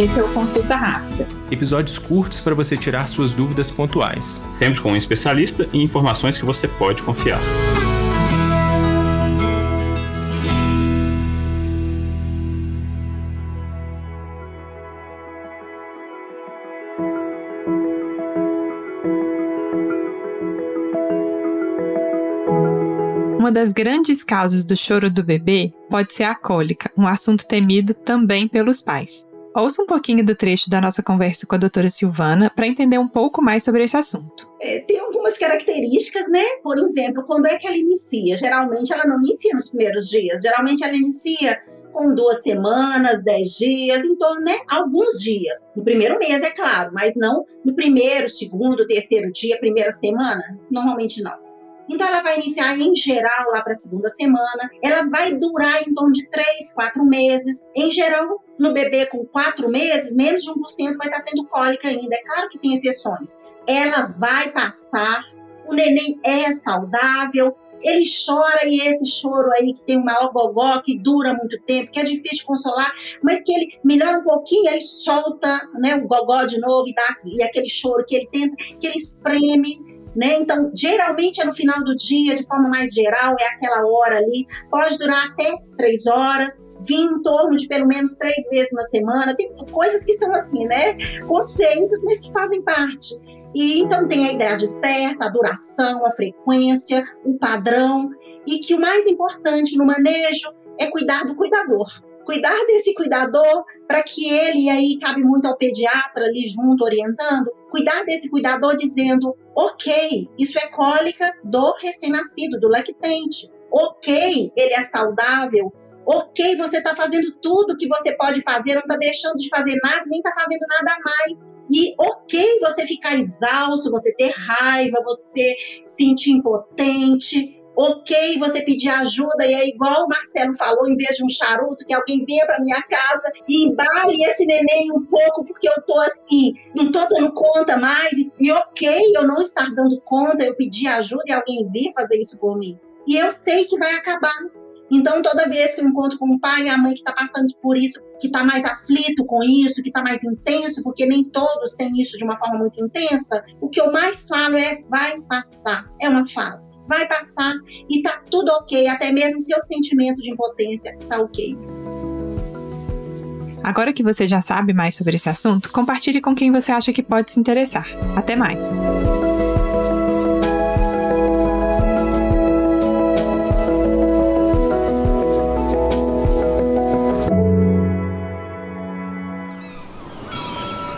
Esse é o Consulta Rápida. Episódios curtos para você tirar suas dúvidas pontuais. Sempre com um especialista e informações que você pode confiar. Uma das grandes causas do choro do bebê pode ser a cólica, um assunto temido também pelos pais. Ouça um pouquinho do trecho da nossa conversa com a doutora Silvana para entender um pouco mais sobre esse assunto. É, tem algumas características, né? Por exemplo, quando é que ela inicia? Geralmente ela não inicia nos primeiros dias, geralmente ela inicia com duas semanas, dez dias, em torno, né? Alguns dias. No primeiro mês, é claro, mas não no primeiro, segundo, terceiro dia, primeira semana. Normalmente não. Então, ela vai iniciar em geral lá para a segunda semana. Ela vai durar em torno de três, quatro meses. Em geral, no bebê com quatro meses, menos de 1% vai estar tá tendo cólica ainda. É claro que tem exceções. Ela vai passar. O neném é saudável, ele chora e esse choro aí que tem um maior gogó, que dura muito tempo, que é difícil consolar, mas que ele melhora um pouquinho, aí solta né, o gogó de novo e, dá, e aquele choro que ele tenta, que ele espreme né? Então, geralmente é no final do dia, de forma mais geral, é aquela hora ali, pode durar até três horas, vir em torno de pelo menos três vezes na semana. Tem coisas que são assim, né? Conceitos, mas que fazem parte. E então tem a idade certa, a duração, a frequência, o padrão, e que o mais importante no manejo é cuidar do cuidador cuidar desse cuidador para que ele, e aí cabe muito ao pediatra ali junto, orientando, cuidar desse cuidador dizendo, ok, isso é cólica do recém-nascido, do lactente. Ok, ele é saudável. Ok, você está fazendo tudo que você pode fazer, não está deixando de fazer nada, nem está fazendo nada a mais. E ok você ficar exausto, você ter raiva, você sentir impotente, ok você pedir ajuda e é igual o Marcelo falou, em vez de um charuto, que alguém venha para minha casa e embale esse neném um pouco, porque eu tô assim, não tô dando conta mais, e, e ok eu não estar dando conta, eu pedir ajuda e alguém vir fazer isso por mim. E eu sei que vai acabar, então, toda vez que eu encontro com o pai e a mãe que está passando por isso, que está mais aflito com isso, que está mais intenso, porque nem todos têm isso de uma forma muito intensa, o que eu mais falo é: vai passar. É uma fase. Vai passar e tá tudo ok, até mesmo seu sentimento de impotência tá ok. Agora que você já sabe mais sobre esse assunto, compartilhe com quem você acha que pode se interessar. Até mais!